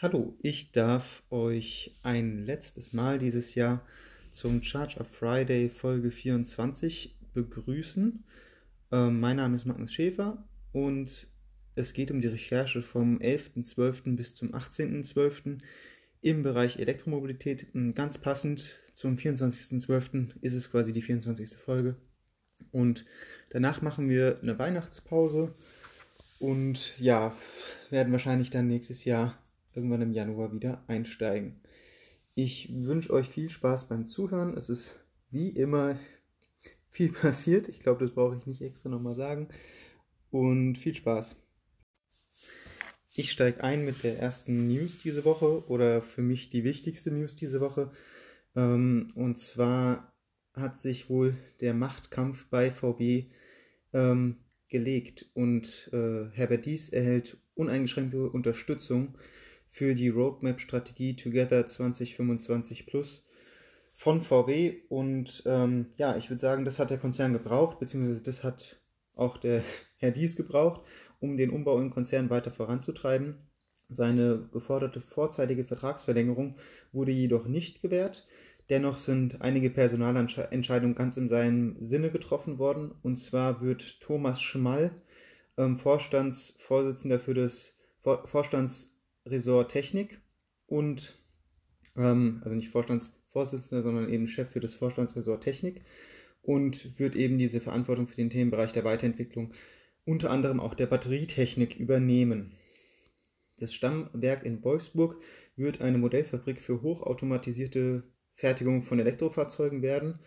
Hallo, ich darf euch ein letztes Mal dieses Jahr zum Charge of Friday Folge 24 begrüßen. Ähm, mein Name ist Magnus Schäfer und es geht um die Recherche vom 11.12. bis zum 18.12. im Bereich Elektromobilität. Ähm, ganz passend zum 24.12. ist es quasi die 24. Folge. Und danach machen wir eine Weihnachtspause und ja, werden wahrscheinlich dann nächstes Jahr irgendwann im Januar wieder einsteigen. Ich wünsche euch viel Spaß beim Zuhören. Es ist wie immer viel passiert. Ich glaube, das brauche ich nicht extra nochmal sagen. Und viel Spaß. Ich steige ein mit der ersten News diese Woche oder für mich die wichtigste News diese Woche. Ähm, und zwar hat sich wohl der Machtkampf bei VW ähm, gelegt und äh, Herbert Dies erhält uneingeschränkte Unterstützung für die Roadmap-Strategie Together 2025 Plus von VW. Und ähm, ja, ich würde sagen, das hat der Konzern gebraucht, beziehungsweise das hat auch der Herr Dies gebraucht, um den Umbau im Konzern weiter voranzutreiben. Seine geforderte vorzeitige Vertragsverlängerung wurde jedoch nicht gewährt. Dennoch sind einige Personalentscheidungen ganz in seinem Sinne getroffen worden. Und zwar wird Thomas Schmall, ähm, Vorstandsvorsitzender für das Vor Vorstands Ressort Technik und, ähm, also nicht Vorstandsvorsitzender, sondern eben Chef für das Vorstandsressort Technik und wird eben diese Verantwortung für den Themenbereich der Weiterentwicklung unter anderem auch der Batterietechnik übernehmen. Das Stammwerk in Wolfsburg wird eine Modellfabrik für hochautomatisierte Fertigung von Elektrofahrzeugen werden.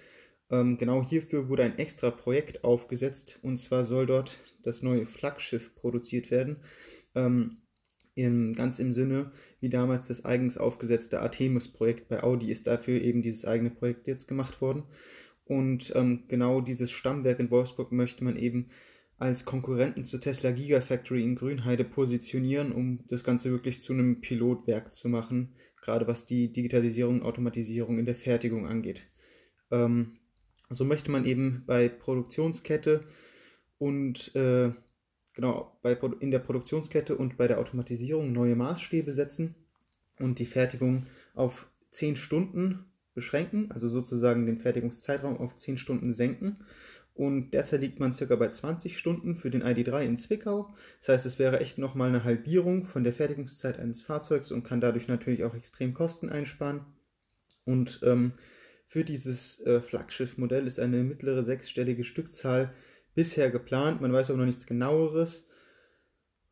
Ähm, genau hierfür wurde ein extra Projekt aufgesetzt und zwar soll dort das neue Flaggschiff produziert werden. Ähm, im, ganz im Sinne, wie damals das eigens aufgesetzte Artemis-Projekt bei Audi ist dafür eben dieses eigene Projekt jetzt gemacht worden. Und ähm, genau dieses Stammwerk in Wolfsburg möchte man eben als Konkurrenten zur Tesla Gigafactory in Grünheide positionieren, um das Ganze wirklich zu einem Pilotwerk zu machen, gerade was die Digitalisierung und Automatisierung in der Fertigung angeht. Ähm, so möchte man eben bei Produktionskette und äh, genau bei, in der Produktionskette und bei der Automatisierung neue Maßstäbe setzen und die Fertigung auf 10 Stunden beschränken, also sozusagen den Fertigungszeitraum auf 10 Stunden senken. Und derzeit liegt man circa bei 20 Stunden für den ID3 in Zwickau. Das heißt, es wäre echt nochmal eine Halbierung von der Fertigungszeit eines Fahrzeugs und kann dadurch natürlich auch extrem Kosten einsparen. Und ähm, für dieses äh, Flaggschiff-Modell ist eine mittlere sechsstellige Stückzahl bisher geplant. Man weiß aber noch nichts genaueres.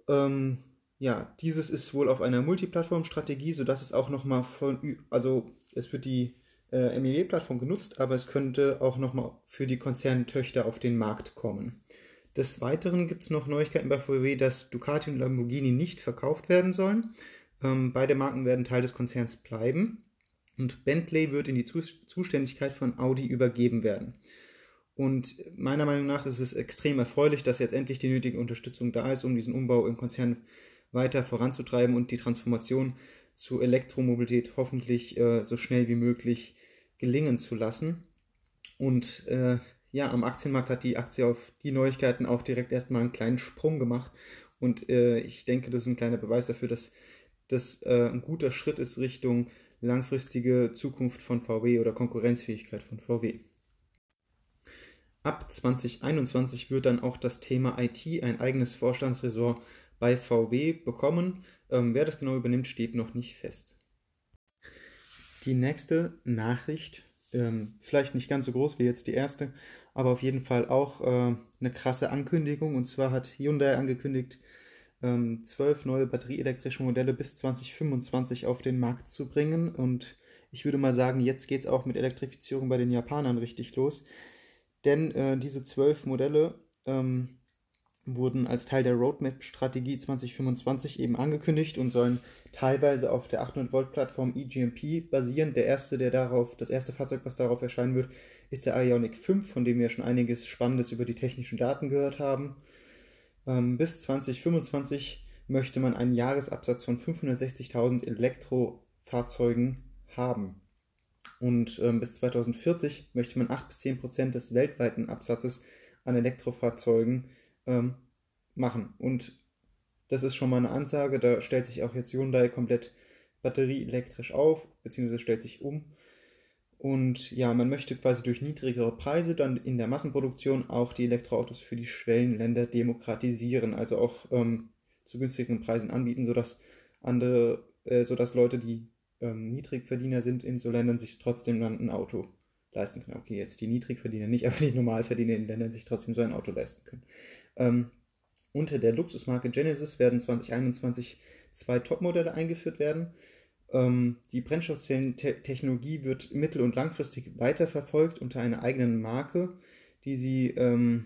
Ähm, ja, dieses ist wohl auf einer Multiplattform-Strategie, sodass es auch nochmal von, also es wird die äh, MEW-Plattform genutzt, aber es könnte auch nochmal für die Konzerntöchter auf den Markt kommen. Des Weiteren gibt es noch Neuigkeiten bei VW, dass Ducati und Lamborghini nicht verkauft werden sollen. Ähm, beide Marken werden Teil des Konzerns bleiben und Bentley wird in die Zuständigkeit von Audi übergeben werden. Und meiner Meinung nach ist es extrem erfreulich, dass jetzt endlich die nötige Unterstützung da ist, um diesen Umbau im Konzern weiter voranzutreiben und die Transformation zu Elektromobilität hoffentlich äh, so schnell wie möglich gelingen zu lassen. Und äh, ja, am Aktienmarkt hat die Aktie auf die Neuigkeiten auch direkt erstmal einen kleinen Sprung gemacht. Und äh, ich denke, das ist ein kleiner Beweis dafür, dass das äh, ein guter Schritt ist Richtung langfristige Zukunft von VW oder Konkurrenzfähigkeit von VW. Ab 2021 wird dann auch das Thema IT ein eigenes Vorstandsressort bei VW bekommen. Ähm, wer das genau übernimmt, steht noch nicht fest. Die nächste Nachricht, ähm, vielleicht nicht ganz so groß wie jetzt die erste, aber auf jeden Fall auch äh, eine krasse Ankündigung. Und zwar hat Hyundai angekündigt, ähm, zwölf neue batterieelektrische Modelle bis 2025 auf den Markt zu bringen. Und ich würde mal sagen, jetzt geht es auch mit Elektrifizierung bei den Japanern richtig los. Denn äh, diese zwölf Modelle ähm, wurden als Teil der Roadmap-Strategie 2025 eben angekündigt und sollen teilweise auf der 800-Volt-Plattform eGMP basieren. Der erste, der darauf, das erste Fahrzeug, was darauf erscheinen wird, ist der Ioniq 5, von dem wir schon einiges Spannendes über die technischen Daten gehört haben. Ähm, bis 2025 möchte man einen Jahresabsatz von 560.000 Elektrofahrzeugen haben. Und ähm, bis 2040 möchte man 8 bis 10 Prozent des weltweiten Absatzes an Elektrofahrzeugen ähm, machen. Und das ist schon mal eine Ansage. Da stellt sich auch jetzt Hyundai komplett Batterie elektrisch auf, beziehungsweise stellt sich um. Und ja, man möchte quasi durch niedrigere Preise dann in der Massenproduktion auch die Elektroautos für die Schwellenländer demokratisieren, also auch ähm, zu günstigeren Preisen anbieten, sodass andere, äh, sodass Leute, die ähm, Niedrigverdiener sind in so Ländern, sich trotzdem dann ein Auto leisten können. Okay, jetzt die Niedrigverdiener nicht, aber die Normalverdiener in Ländern sich trotzdem so ein Auto leisten können. Ähm, unter der Luxusmarke Genesis werden 2021 zwei Topmodelle eingeführt werden. Ähm, die Brennstoffzellentechnologie wird mittel- und langfristig weiterverfolgt unter einer eigenen Marke, die sie ähm,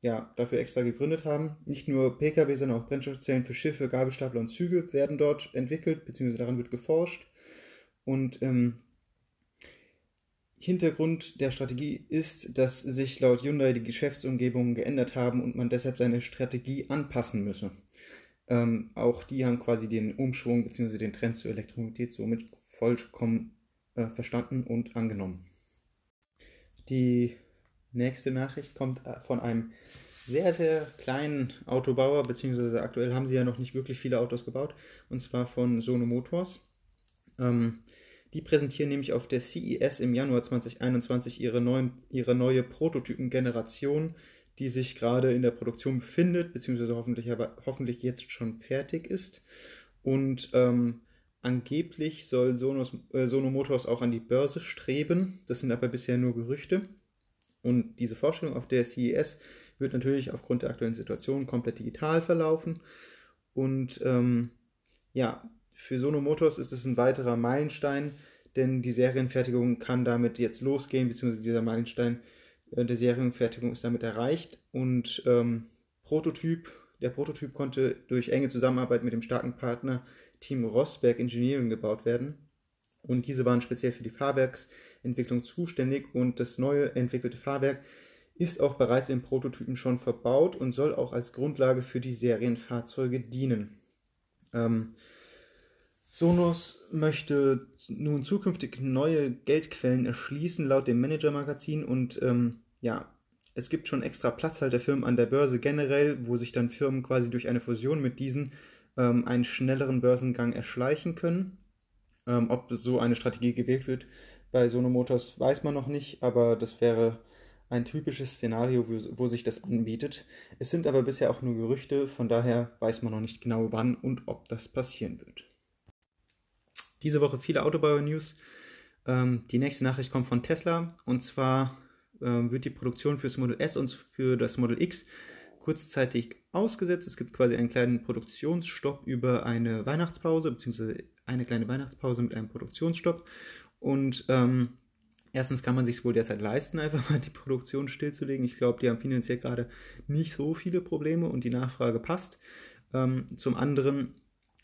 ja, dafür extra gegründet haben. Nicht nur Pkw, sondern auch Brennstoffzellen für Schiffe, Gabelstapler und Züge werden dort entwickelt, beziehungsweise daran wird geforscht. Und ähm, Hintergrund der Strategie ist, dass sich laut Hyundai die Geschäftsumgebungen geändert haben und man deshalb seine Strategie anpassen müsse. Ähm, auch die haben quasi den Umschwung bzw. den Trend zur Elektromobilität somit vollkommen äh, verstanden und angenommen. Die nächste Nachricht kommt äh, von einem sehr, sehr kleinen Autobauer, beziehungsweise aktuell haben sie ja noch nicht wirklich viele Autos gebaut, und zwar von Sono Motors. Ähm, die präsentieren nämlich auf der CES im Januar 2021 ihre, neuen, ihre neue Prototypen-Generation, die sich gerade in der Produktion befindet, beziehungsweise hoffentlich, aber, hoffentlich jetzt schon fertig ist. Und ähm, angeblich soll Sonos, äh, Sono Motors auch an die Börse streben. Das sind aber bisher nur Gerüchte. Und diese Vorstellung auf der CES wird natürlich aufgrund der aktuellen Situation komplett digital verlaufen. Und ähm, ja, für Sono Motors ist es ein weiterer Meilenstein, denn die Serienfertigung kann damit jetzt losgehen, beziehungsweise dieser Meilenstein äh, der Serienfertigung ist damit erreicht. Und ähm, Prototyp, der Prototyp konnte durch enge Zusammenarbeit mit dem starken Partner Team Rosberg Engineering gebaut werden. Und diese waren speziell für die Fahrwerksentwicklung zuständig und das neue entwickelte Fahrwerk ist auch bereits im Prototypen schon verbaut und soll auch als Grundlage für die Serienfahrzeuge dienen. Ähm, Sonos möchte nun zukünftig neue Geldquellen erschließen, laut dem Manager-Magazin. Und ähm, ja, es gibt schon extra Platzhalterfirmen an der Börse generell, wo sich dann Firmen quasi durch eine Fusion mit diesen ähm, einen schnelleren Börsengang erschleichen können. Ähm, ob so eine Strategie gewählt wird bei Sono Motors, weiß man noch nicht, aber das wäre ein typisches Szenario, wo, wo sich das anbietet. Es sind aber bisher auch nur Gerüchte, von daher weiß man noch nicht genau wann und ob das passieren wird. Diese Woche viele Autobauer-News. Ähm, die nächste Nachricht kommt von Tesla und zwar ähm, wird die Produktion für das Model S und für das Model X kurzzeitig ausgesetzt. Es gibt quasi einen kleinen Produktionsstopp über eine Weihnachtspause, beziehungsweise eine kleine Weihnachtspause mit einem Produktionsstopp. Und ähm, erstens kann man sich wohl derzeit leisten, einfach mal die Produktion stillzulegen. Ich glaube, die haben finanziell gerade nicht so viele Probleme und die Nachfrage passt. Ähm, zum anderen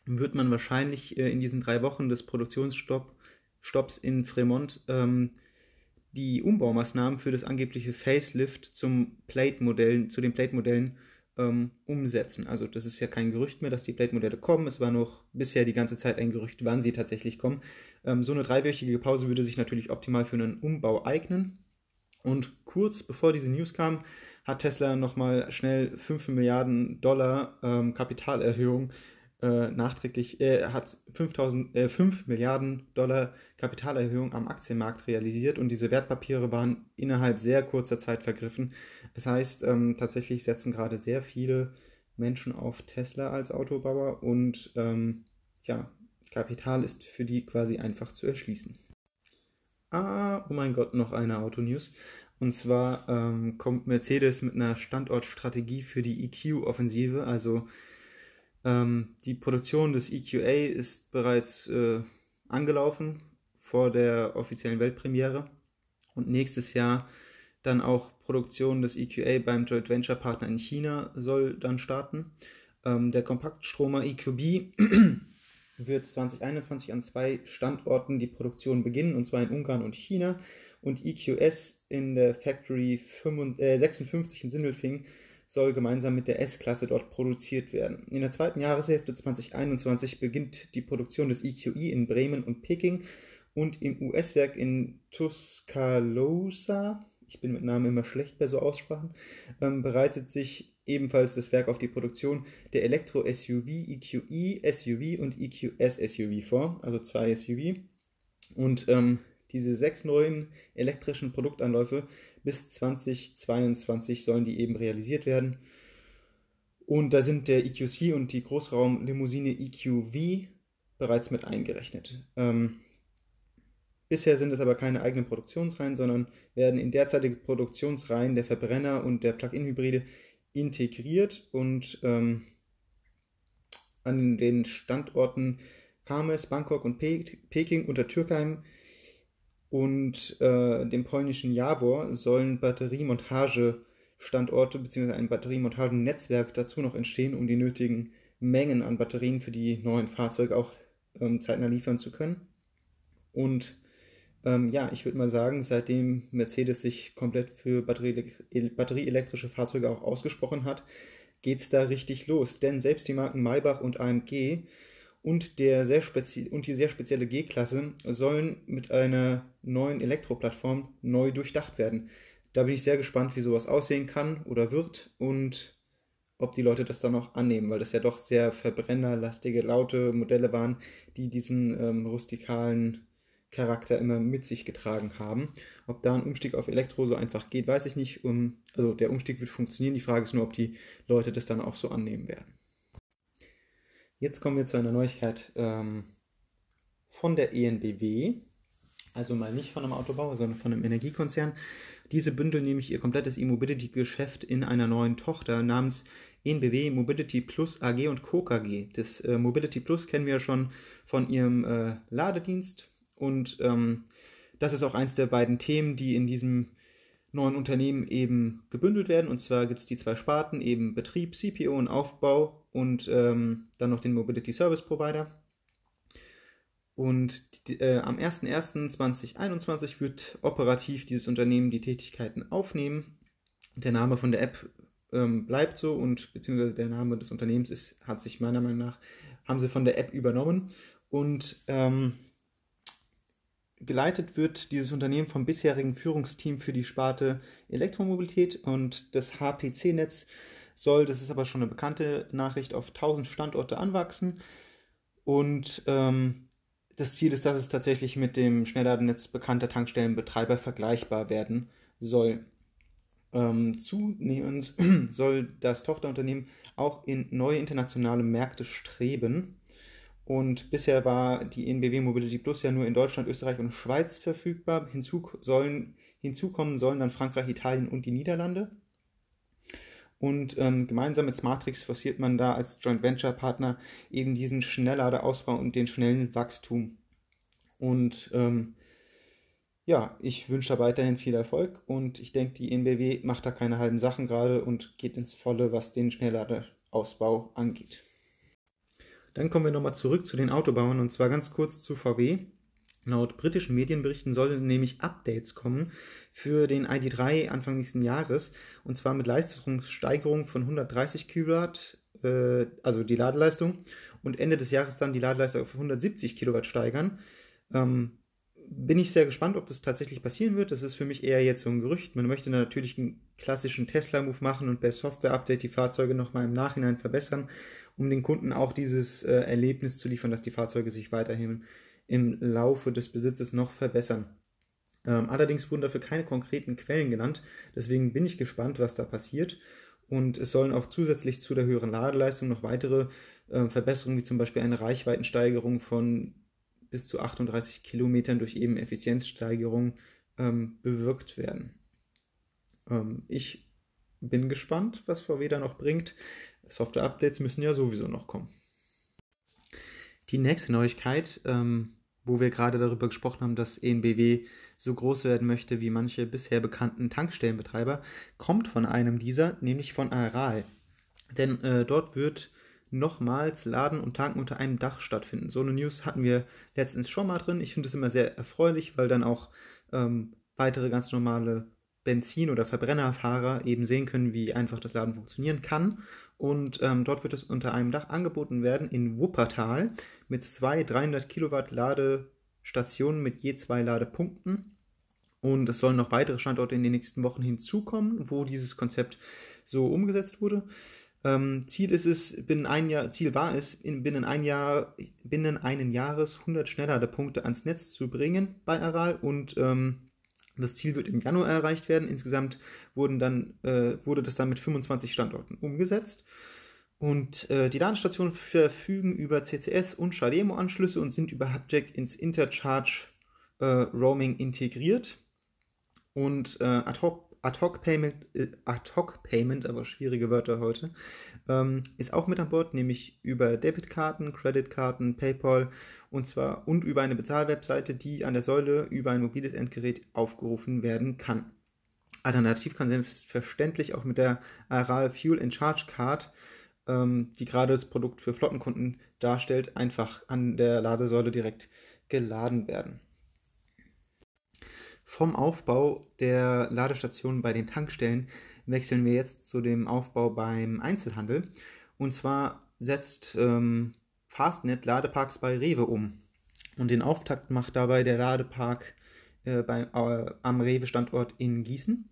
wird man wahrscheinlich äh, in diesen drei Wochen des Produktionsstopps in Fremont ähm, die Umbaumaßnahmen für das angebliche Facelift zum Plate-Modell, zu den Plate-Modellen ähm, umsetzen. Also das ist ja kein Gerücht mehr, dass die Plate-Modelle kommen. Es war noch bisher die ganze Zeit ein Gerücht, wann sie tatsächlich kommen. Ähm, so eine dreiwöchige Pause würde sich natürlich optimal für einen Umbau eignen. Und kurz bevor diese News kam, hat Tesla nochmal schnell 5 Milliarden Dollar ähm, Kapitalerhöhung äh, nachträglich, äh, hat 5000, äh, 5 Milliarden Dollar Kapitalerhöhung am Aktienmarkt realisiert und diese Wertpapiere waren innerhalb sehr kurzer Zeit vergriffen. Das heißt, ähm, tatsächlich setzen gerade sehr viele Menschen auf Tesla als Autobauer und ähm, ja, Kapital ist für die quasi einfach zu erschließen. Ah, oh mein Gott, noch eine Autonews. Und zwar ähm, kommt Mercedes mit einer Standortstrategie für die EQ-Offensive, also ähm, die Produktion des EQA ist bereits äh, angelaufen vor der offiziellen Weltpremiere und nächstes Jahr dann auch Produktion des EQA beim Joint Venture Partner in China soll dann starten. Ähm, der Kompaktstromer EQB wird 2021 an zwei Standorten die Produktion beginnen, und zwar in Ungarn und China. Und EQS in der Factory 55, äh, 56 in Sindelfingen soll gemeinsam mit der S-Klasse dort produziert werden. In der zweiten Jahreshälfte 2021 beginnt die Produktion des EQI in Bremen und Peking und im US-Werk in Tuscaloosa, ich bin mit Namen immer schlecht bei so Aussprachen, ähm, bereitet sich ebenfalls das Werk auf die Produktion der Elektro-SUV EQE SUV und EQS SUV vor, also zwei SUV. Und ähm, diese sechs neuen elektrischen Produktanläufe bis 2022 sollen die eben realisiert werden. Und da sind der EQC und die Großraumlimousine EQV bereits mit eingerechnet. Ähm, bisher sind es aber keine eigenen Produktionsreihen, sondern werden in derzeitige Produktionsreihen der Verbrenner und der Plug-in-Hybride integriert und ähm, an den Standorten Kames, Bangkok und Peking unter Türkheim und äh, dem polnischen Javor sollen Batteriemontagestandorte bzw. ein Batteriemontagenetzwerk dazu noch entstehen, um die nötigen Mengen an Batterien für die neuen Fahrzeuge auch ähm, zeitnah liefern zu können. Und ähm, ja, ich würde mal sagen, seitdem Mercedes sich komplett für batterieelektrische Fahrzeuge auch ausgesprochen hat, geht es da richtig los. Denn selbst die Marken Maybach und AMG und, der sehr und die sehr spezielle G-Klasse sollen mit einer neuen Elektroplattform neu durchdacht werden. Da bin ich sehr gespannt, wie sowas aussehen kann oder wird und ob die Leute das dann auch annehmen, weil das ja doch sehr verbrennerlastige, laute Modelle waren, die diesen ähm, rustikalen Charakter immer mit sich getragen haben. Ob da ein Umstieg auf Elektro so einfach geht, weiß ich nicht. Um, also der Umstieg wird funktionieren. Die Frage ist nur, ob die Leute das dann auch so annehmen werden. Jetzt kommen wir zu einer Neuigkeit ähm, von der ENBW. Also mal nicht von einem Autobauer, sondern von einem Energiekonzern. Diese bündeln nämlich ihr komplettes E-Mobility-Geschäft in einer neuen Tochter namens ENBW Mobility Plus AG und Co. KG. Das äh, Mobility Plus kennen wir ja schon von ihrem äh, Ladedienst und ähm, das ist auch eins der beiden Themen, die in diesem neuen Unternehmen eben gebündelt werden. Und zwar gibt es die zwei Sparten, eben Betrieb, CPO und Aufbau und ähm, dann noch den Mobility Service Provider. Und die, äh, am 01.01.2021 wird operativ dieses Unternehmen die Tätigkeiten aufnehmen. Der Name von der App ähm, bleibt so und beziehungsweise der Name des Unternehmens ist, hat sich meiner Meinung nach, haben sie von der App übernommen. Und ähm, geleitet wird dieses Unternehmen vom bisherigen Führungsteam für die Sparte Elektromobilität und das HPC-Netz soll, das ist aber schon eine bekannte Nachricht, auf 1000 Standorte anwachsen. Und ähm, das Ziel ist, dass es tatsächlich mit dem Schnellladennetz bekannter Tankstellenbetreiber vergleichbar werden soll. Ähm, zunehmend soll das Tochterunternehmen auch in neue internationale Märkte streben. Und bisher war die NBW Mobility Plus ja nur in Deutschland, Österreich und Schweiz verfügbar. Hinzu sollen, hinzukommen sollen dann Frankreich, Italien und die Niederlande. Und ähm, gemeinsam mit Smartrix forciert man da als Joint Venture Partner eben diesen Schnellladerausbau und den schnellen Wachstum. Und ähm, ja, ich wünsche da weiterhin viel Erfolg und ich denke, die NBW macht da keine halben Sachen gerade und geht ins Volle, was den Schnellladerausbau angeht. Dann kommen wir nochmal zurück zu den Autobauern und zwar ganz kurz zu VW. Laut britischen Medienberichten sollen nämlich Updates kommen für den ID3 Anfang nächsten Jahres und zwar mit Leistungssteigerung von 130 Kilowatt, äh, also die Ladeleistung und Ende des Jahres dann die Ladeleistung auf 170 Kilowatt steigern. Ähm, bin ich sehr gespannt, ob das tatsächlich passieren wird. Das ist für mich eher jetzt so ein Gerücht. Man möchte natürlich einen klassischen Tesla-Move machen und per Software-Update die Fahrzeuge nochmal im Nachhinein verbessern um den Kunden auch dieses äh, Erlebnis zu liefern, dass die Fahrzeuge sich weiterhin im Laufe des Besitzes noch verbessern. Ähm, allerdings wurden dafür keine konkreten Quellen genannt, deswegen bin ich gespannt, was da passiert. Und es sollen auch zusätzlich zu der höheren Ladeleistung noch weitere äh, Verbesserungen, wie zum Beispiel eine Reichweitensteigerung von bis zu 38 Kilometern durch eben Effizienzsteigerung ähm, bewirkt werden. Ähm, ich bin gespannt, was VW da noch bringt. Software-Updates müssen ja sowieso noch kommen. Die nächste Neuigkeit, ähm, wo wir gerade darüber gesprochen haben, dass ENBW so groß werden möchte wie manche bisher bekannten Tankstellenbetreiber, kommt von einem dieser, nämlich von Aral. Denn äh, dort wird nochmals Laden und Tanken unter einem Dach stattfinden. So eine News hatten wir letztens schon mal drin. Ich finde es immer sehr erfreulich, weil dann auch ähm, weitere ganz normale Benzin- oder Verbrennerfahrer eben sehen können, wie einfach das Laden funktionieren kann. Und ähm, dort wird es unter einem Dach angeboten werden in Wuppertal mit zwei 300 Kilowatt Ladestationen mit je zwei Ladepunkten. Und es sollen noch weitere Standorte in den nächsten Wochen hinzukommen, wo dieses Konzept so umgesetzt wurde. Ähm, Ziel ist es, binnen ein Jahr, Ziel war es, in, binnen ein Jahr, binnen einen Jahres 100 Schnellladepunkte ans Netz zu bringen bei Aral und ähm, das Ziel wird im Januar erreicht werden. Insgesamt wurden dann, äh, wurde das dann mit 25 Standorten umgesetzt. Und äh, die Ladestationen verfügen über CCS und Chalemo-Anschlüsse und sind über Hubjack ins Intercharge äh, Roaming integriert. Und äh, Ad-Hoc-Payment, äh, Ad-Hoc-Payment, aber schwierige Wörter heute, ähm, ist auch mit an Bord, nämlich über Debitkarten, Creditkarten, PayPal und zwar und über eine Bezahlwebseite, die an der Säule über ein mobiles Endgerät aufgerufen werden kann. Alternativ kann selbstverständlich auch mit der Aral Fuel in Charge Card, ähm, die gerade das Produkt für Flottenkunden darstellt, einfach an der Ladesäule direkt geladen werden. Vom Aufbau der Ladestationen bei den Tankstellen wechseln wir jetzt zu dem Aufbau beim Einzelhandel. Und zwar setzt ähm, Fastnet Ladeparks bei Rewe um. Und den Auftakt macht dabei der Ladepark äh, bei, äh, am Rewe-Standort in Gießen.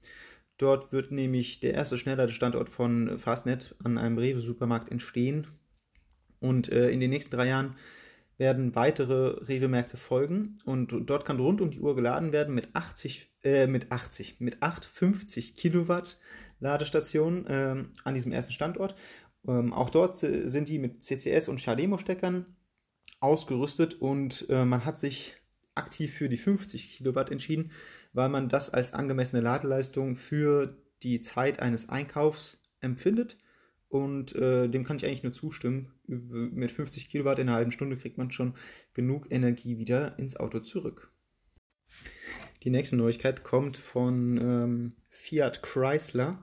Dort wird nämlich der erste Schnellladestandort von Fastnet an einem Rewe-Supermarkt entstehen. Und äh, in den nächsten drei Jahren werden weitere Rewe-Märkte folgen und dort kann rund um die Uhr geladen werden mit 80, äh, mit 80, mit 850 Kilowatt Ladestationen äh, an diesem ersten Standort. Ähm, auch dort sind die mit CCS und Chalemo-Steckern ausgerüstet und äh, man hat sich aktiv für die 50 Kilowatt entschieden, weil man das als angemessene Ladeleistung für die Zeit eines Einkaufs empfindet und äh, dem kann ich eigentlich nur zustimmen. Mit 50 Kilowatt in einer halben Stunde kriegt man schon genug Energie wieder ins Auto zurück. Die nächste Neuigkeit kommt von ähm, Fiat Chrysler.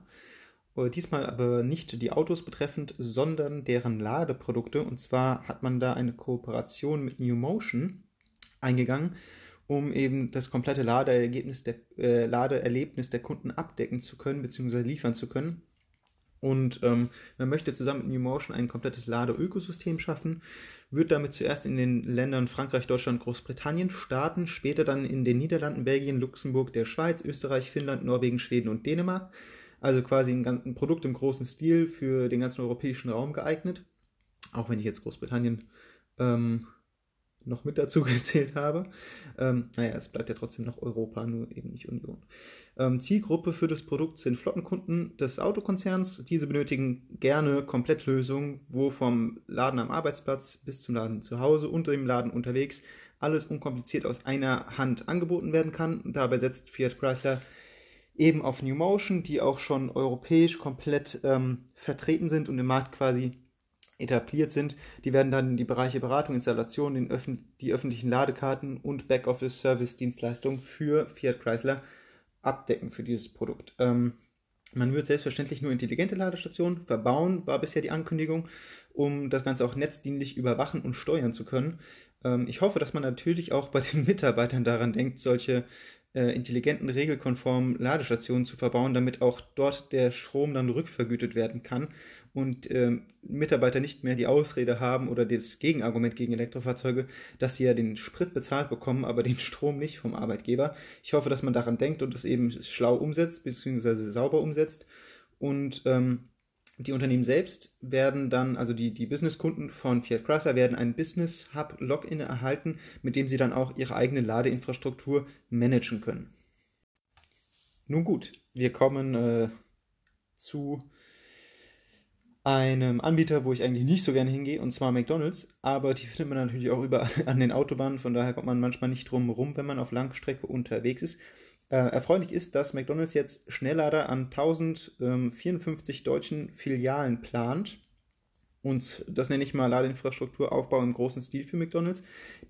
Äh, diesmal aber nicht die Autos betreffend, sondern deren Ladeprodukte. Und zwar hat man da eine Kooperation mit New Motion eingegangen, um eben das komplette Ladeergebnis der, äh, Ladeerlebnis der Kunden abdecken zu können, bzw. liefern zu können. Und ähm, man möchte zusammen mit NewMotion ein komplettes Ladeökosystem schaffen, wird damit zuerst in den Ländern Frankreich, Deutschland, Großbritannien starten, später dann in den Niederlanden, Belgien, Luxemburg, der Schweiz, Österreich, Finnland, Norwegen, Schweden und Dänemark. Also quasi ein, ein Produkt im großen Stil für den ganzen europäischen Raum geeignet. Auch wenn ich jetzt Großbritannien ähm, noch mit dazu gezählt habe. Ähm, naja, es bleibt ja trotzdem noch Europa, nur eben nicht Union. Ähm, Zielgruppe für das Produkt sind Flottenkunden des Autokonzerns. Diese benötigen gerne Komplettlösungen, wo vom Laden am Arbeitsplatz bis zum Laden zu Hause und dem Laden unterwegs alles unkompliziert aus einer Hand angeboten werden kann. Dabei setzt Fiat Chrysler eben auf New Motion, die auch schon europäisch komplett ähm, vertreten sind und im Markt quasi etabliert sind. Die werden dann die Bereiche Beratung, Installation, den Öffn die öffentlichen Ladekarten und Backoffice-Service-Dienstleistungen für Fiat Chrysler abdecken für dieses Produkt. Ähm, man wird selbstverständlich nur intelligente Ladestationen verbauen, war bisher die Ankündigung, um das Ganze auch netzdienlich überwachen und steuern zu können. Ähm, ich hoffe, dass man natürlich auch bei den Mitarbeitern daran denkt, solche äh, intelligenten, regelkonformen Ladestationen zu verbauen, damit auch dort der Strom dann rückvergütet werden kann und äh, Mitarbeiter nicht mehr die Ausrede haben oder das Gegenargument gegen Elektrofahrzeuge, dass sie ja den Sprit bezahlt bekommen, aber den Strom nicht vom Arbeitgeber. Ich hoffe, dass man daran denkt und das eben schlau umsetzt, beziehungsweise sauber umsetzt und ähm, die Unternehmen selbst werden dann, also die, die Businesskunden von Fiat Chrysler werden ein Business Hub Login erhalten, mit dem sie dann auch ihre eigene Ladeinfrastruktur managen können. Nun gut, wir kommen äh, zu einem Anbieter, wo ich eigentlich nicht so gerne hingehe, und zwar McDonald's. Aber die findet man natürlich auch überall an den Autobahnen, von daher kommt man manchmal nicht drum herum, wenn man auf Langstrecke unterwegs ist. Äh, erfreulich ist, dass McDonald's jetzt Schnelllader an 1054 deutschen Filialen plant. Und das nenne ich mal Ladeinfrastrukturaufbau im großen Stil für McDonald's.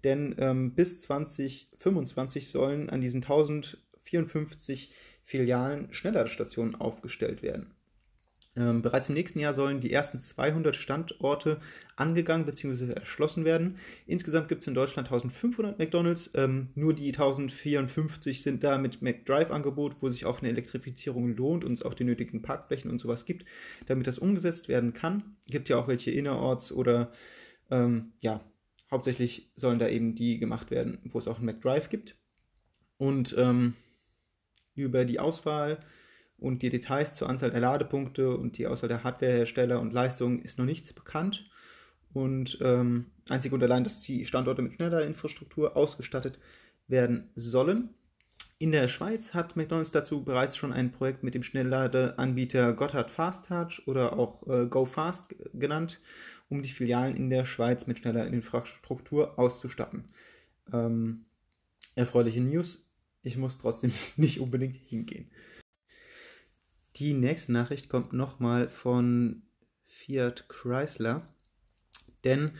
Denn ähm, bis 2025 sollen an diesen 1054 Filialen Schnellladestationen aufgestellt werden. Ähm, bereits im nächsten Jahr sollen die ersten 200 Standorte angegangen bzw. erschlossen werden. Insgesamt gibt es in Deutschland 1500 McDonalds. Ähm, nur die 1054 sind da mit McDrive-Angebot, wo sich auch eine Elektrifizierung lohnt und es auch die nötigen Parkflächen und sowas gibt, damit das umgesetzt werden kann. Es Gibt ja auch welche innerorts oder ähm, ja, hauptsächlich sollen da eben die gemacht werden, wo es auch einen McDrive gibt. Und ähm, Über die Auswahl und die Details zur Anzahl der Ladepunkte und die Auswahl der Hardwarehersteller und Leistungen ist noch nichts bekannt. Und ähm, einzig und allein, dass die Standorte mit schneller Infrastruktur ausgestattet werden sollen. In der Schweiz hat McDonald's dazu bereits schon ein Projekt mit dem Schnellladeanbieter Gotthard Fast Charge oder auch äh, GoFast genannt, um die Filialen in der Schweiz mit schneller Infrastruktur auszustatten. Ähm, erfreuliche News. Ich muss trotzdem nicht unbedingt hingehen. Die nächste Nachricht kommt nochmal von Fiat Chrysler, denn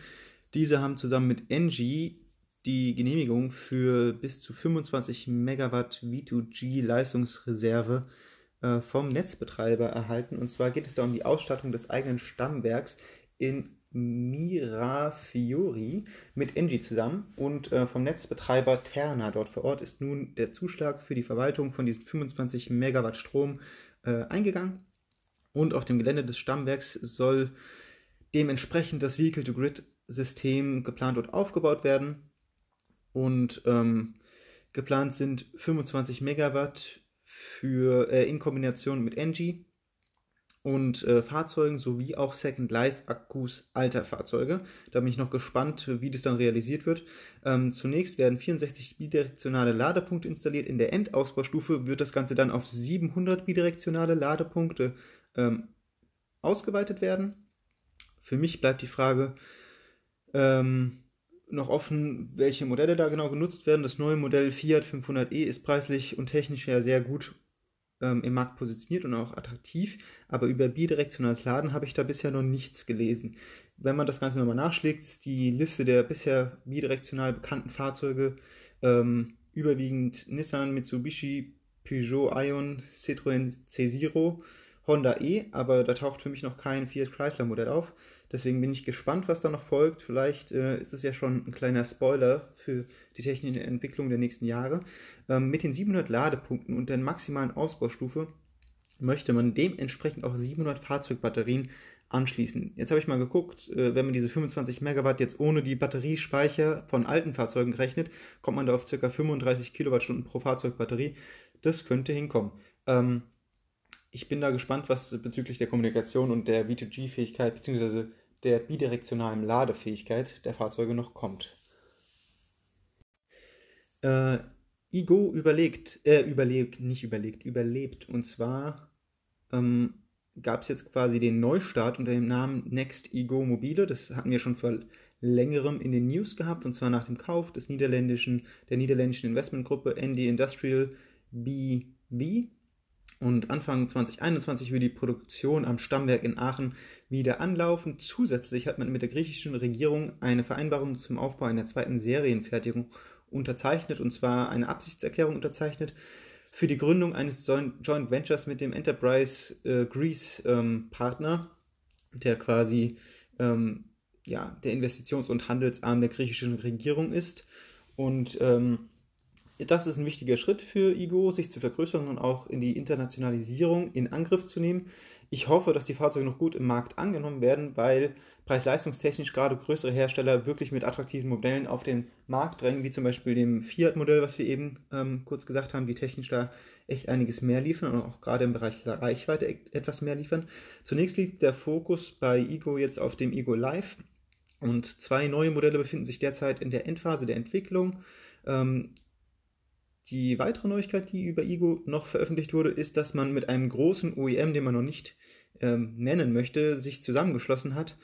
diese haben zusammen mit Engie die Genehmigung für bis zu 25 Megawatt V2G Leistungsreserve äh, vom Netzbetreiber erhalten. Und zwar geht es da um die Ausstattung des eigenen Stammwerks in Mirafiori mit Engie zusammen und äh, vom Netzbetreiber Terna dort vor Ort ist nun der Zuschlag für die Verwaltung von diesen 25 Megawatt Strom äh, eingegangen. Und auf dem Gelände des Stammwerks soll dementsprechend das Vehicle-to-Grid-System geplant und aufgebaut werden. Und ähm, geplant sind 25 Megawatt für, äh, in Kombination mit Engie und äh, Fahrzeugen sowie auch Second Life Akkus alter Fahrzeuge. Da bin ich noch gespannt, wie das dann realisiert wird. Ähm, zunächst werden 64 bidirektionale Ladepunkte installiert. In der Endausbaustufe wird das Ganze dann auf 700 bidirektionale Ladepunkte ähm, ausgeweitet werden. Für mich bleibt die Frage ähm, noch offen, welche Modelle da genau genutzt werden. Das neue Modell Fiat 500e ist preislich und technisch ja sehr gut ähm, im Markt positioniert und auch attraktiv, aber über bidirektionales Laden habe ich da bisher noch nichts gelesen. Wenn man das Ganze nochmal nachschlägt, ist die Liste der bisher bidirektional bekannten Fahrzeuge ähm, überwiegend Nissan, Mitsubishi, Peugeot, Ion, Citroën C0, Honda E, aber da taucht für mich noch kein Fiat Chrysler Modell auf. Deswegen bin ich gespannt, was da noch folgt. Vielleicht äh, ist das ja schon ein kleiner Spoiler für die technische Entwicklung der nächsten Jahre. Ähm, mit den 700 Ladepunkten und der maximalen Ausbaustufe möchte man dementsprechend auch 700 Fahrzeugbatterien anschließen. Jetzt habe ich mal geguckt, äh, wenn man diese 25 Megawatt jetzt ohne die Batteriespeicher von alten Fahrzeugen rechnet, kommt man da auf ca. 35 Kilowattstunden pro Fahrzeugbatterie. Das könnte hinkommen. Ähm, ich bin da gespannt, was bezüglich der Kommunikation und der V2G-Fähigkeit bzw der bidirektionalen Ladefähigkeit der Fahrzeuge noch kommt. Äh, Igo überlegt, äh, überlebt, nicht überlegt, überlebt. Und zwar ähm, gab es jetzt quasi den Neustart unter dem Namen Next Igo Mobile. Das hatten wir schon vor längerem in den News gehabt, und zwar nach dem Kauf des niederländischen, der niederländischen Investmentgruppe ND Industrial BV und Anfang 2021 will die Produktion am Stammwerk in Aachen wieder anlaufen. Zusätzlich hat man mit der griechischen Regierung eine Vereinbarung zum Aufbau einer zweiten Serienfertigung unterzeichnet, und zwar eine Absichtserklärung unterzeichnet für die Gründung eines Joint Ventures mit dem Enterprise äh, Greece ähm, Partner, der quasi ähm, ja, der Investitions- und Handelsarm der griechischen Regierung ist. Und ähm, das ist ein wichtiger Schritt für Igo, sich zu vergrößern und auch in die Internationalisierung in Angriff zu nehmen. Ich hoffe, dass die Fahrzeuge noch gut im Markt angenommen werden, weil preis-leistungstechnisch gerade größere Hersteller wirklich mit attraktiven Modellen auf den Markt drängen, wie zum Beispiel dem Fiat-Modell, was wir eben ähm, kurz gesagt haben, die technisch da echt einiges mehr liefern und auch gerade im Bereich der Reichweite e-, etwas mehr liefern. Zunächst liegt der Fokus bei Igo jetzt auf dem Igo Live und zwei neue Modelle befinden sich derzeit in der Endphase der Entwicklung. Ähm, die weitere Neuigkeit, die über Igo noch veröffentlicht wurde, ist, dass man mit einem großen OEM, den man noch nicht ähm, nennen möchte, sich zusammengeschlossen hat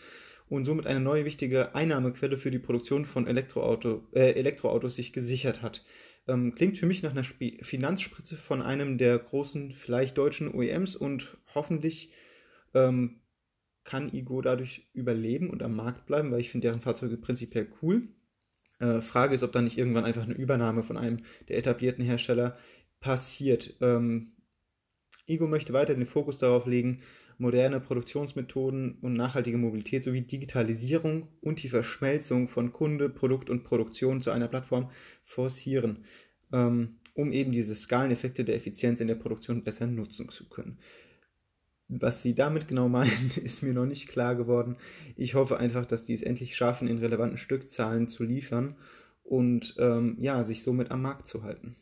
und somit eine neue wichtige Einnahmequelle für die Produktion von Elektroauto, äh, Elektroautos sich gesichert hat. Ähm, klingt für mich nach einer Sp Finanzspritze von einem der großen, vielleicht deutschen OEMs und hoffentlich ähm, kann Igo dadurch überleben und am Markt bleiben, weil ich finde deren Fahrzeuge prinzipiell cool. Äh, Frage ist, ob da nicht irgendwann einfach eine Übernahme von einem der etablierten Hersteller passiert. Ähm, Ego möchte weiter den Fokus darauf legen, moderne Produktionsmethoden und nachhaltige Mobilität sowie Digitalisierung und die Verschmelzung von Kunde, Produkt und Produktion zu einer Plattform forcieren, ähm, um eben diese Skaleneffekte der Effizienz in der Produktion besser nutzen zu können. Was sie damit genau meinen, ist mir noch nicht klar geworden. Ich hoffe einfach, dass die es endlich schaffen, in relevanten Stückzahlen zu liefern und ähm, ja, sich somit am Markt zu halten.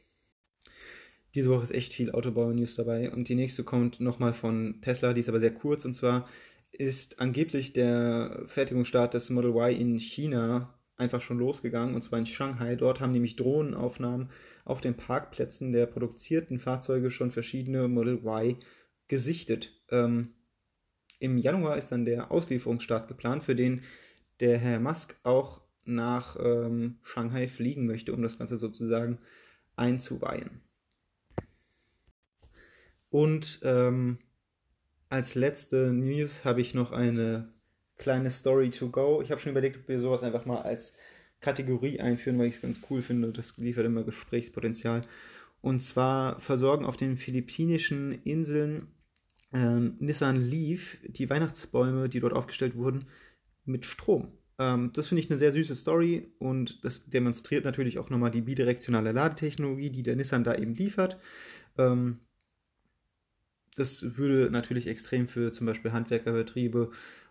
diese Woche ist echt viel Autobauer-News dabei. Und die nächste kommt nochmal von Tesla, die ist aber sehr kurz. Und zwar ist angeblich der Fertigungsstart des Model Y in China einfach schon losgegangen, und zwar in Shanghai. Dort haben nämlich Drohnenaufnahmen auf den Parkplätzen der produzierten Fahrzeuge schon verschiedene Model Y gesichtet. Ähm, Im Januar ist dann der Auslieferungsstart geplant, für den der Herr Musk auch nach ähm, Shanghai fliegen möchte, um das Ganze sozusagen einzuweihen. Und ähm, als letzte News habe ich noch eine kleine Story to go. Ich habe schon überlegt, ob wir sowas einfach mal als Kategorie einführen, weil ich es ganz cool finde. Das liefert immer Gesprächspotenzial. Und zwar versorgen auf den philippinischen Inseln äh, Nissan Leaf die Weihnachtsbäume, die dort aufgestellt wurden, mit Strom. Ähm, das finde ich eine sehr süße Story und das demonstriert natürlich auch nochmal die bidirektionale Ladetechnologie, die der Nissan da eben liefert. Ähm, das würde natürlich extrem für zum Beispiel Handwerkerbetriebe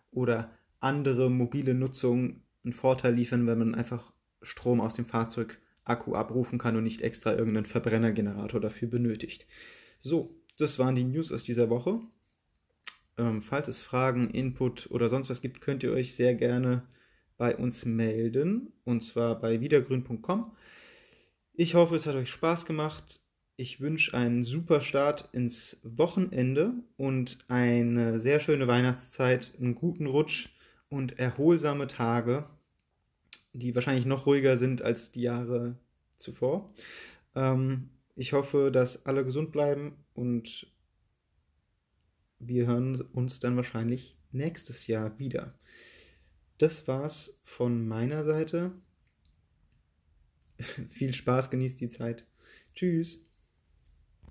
oder andere mobile Nutzung einen Vorteil liefern, wenn man einfach Strom aus dem Fahrzeugakku abrufen kann und nicht extra irgendeinen Verbrennergenerator dafür benötigt. So, das waren die News aus dieser Woche. Ähm, falls es Fragen, Input oder sonst was gibt, könnt ihr euch sehr gerne bei uns melden und zwar bei wiedergrün.com. Ich hoffe, es hat euch Spaß gemacht. Ich wünsche einen super Start ins Wochenende und eine sehr schöne Weihnachtszeit, einen guten Rutsch und erholsame Tage, die wahrscheinlich noch ruhiger sind als die Jahre zuvor. Ähm, ich hoffe, dass alle gesund bleiben und wir hören uns dann wahrscheinlich nächstes Jahr wieder. Das war's von meiner Seite. Viel Spaß, genießt die Zeit. Tschüss.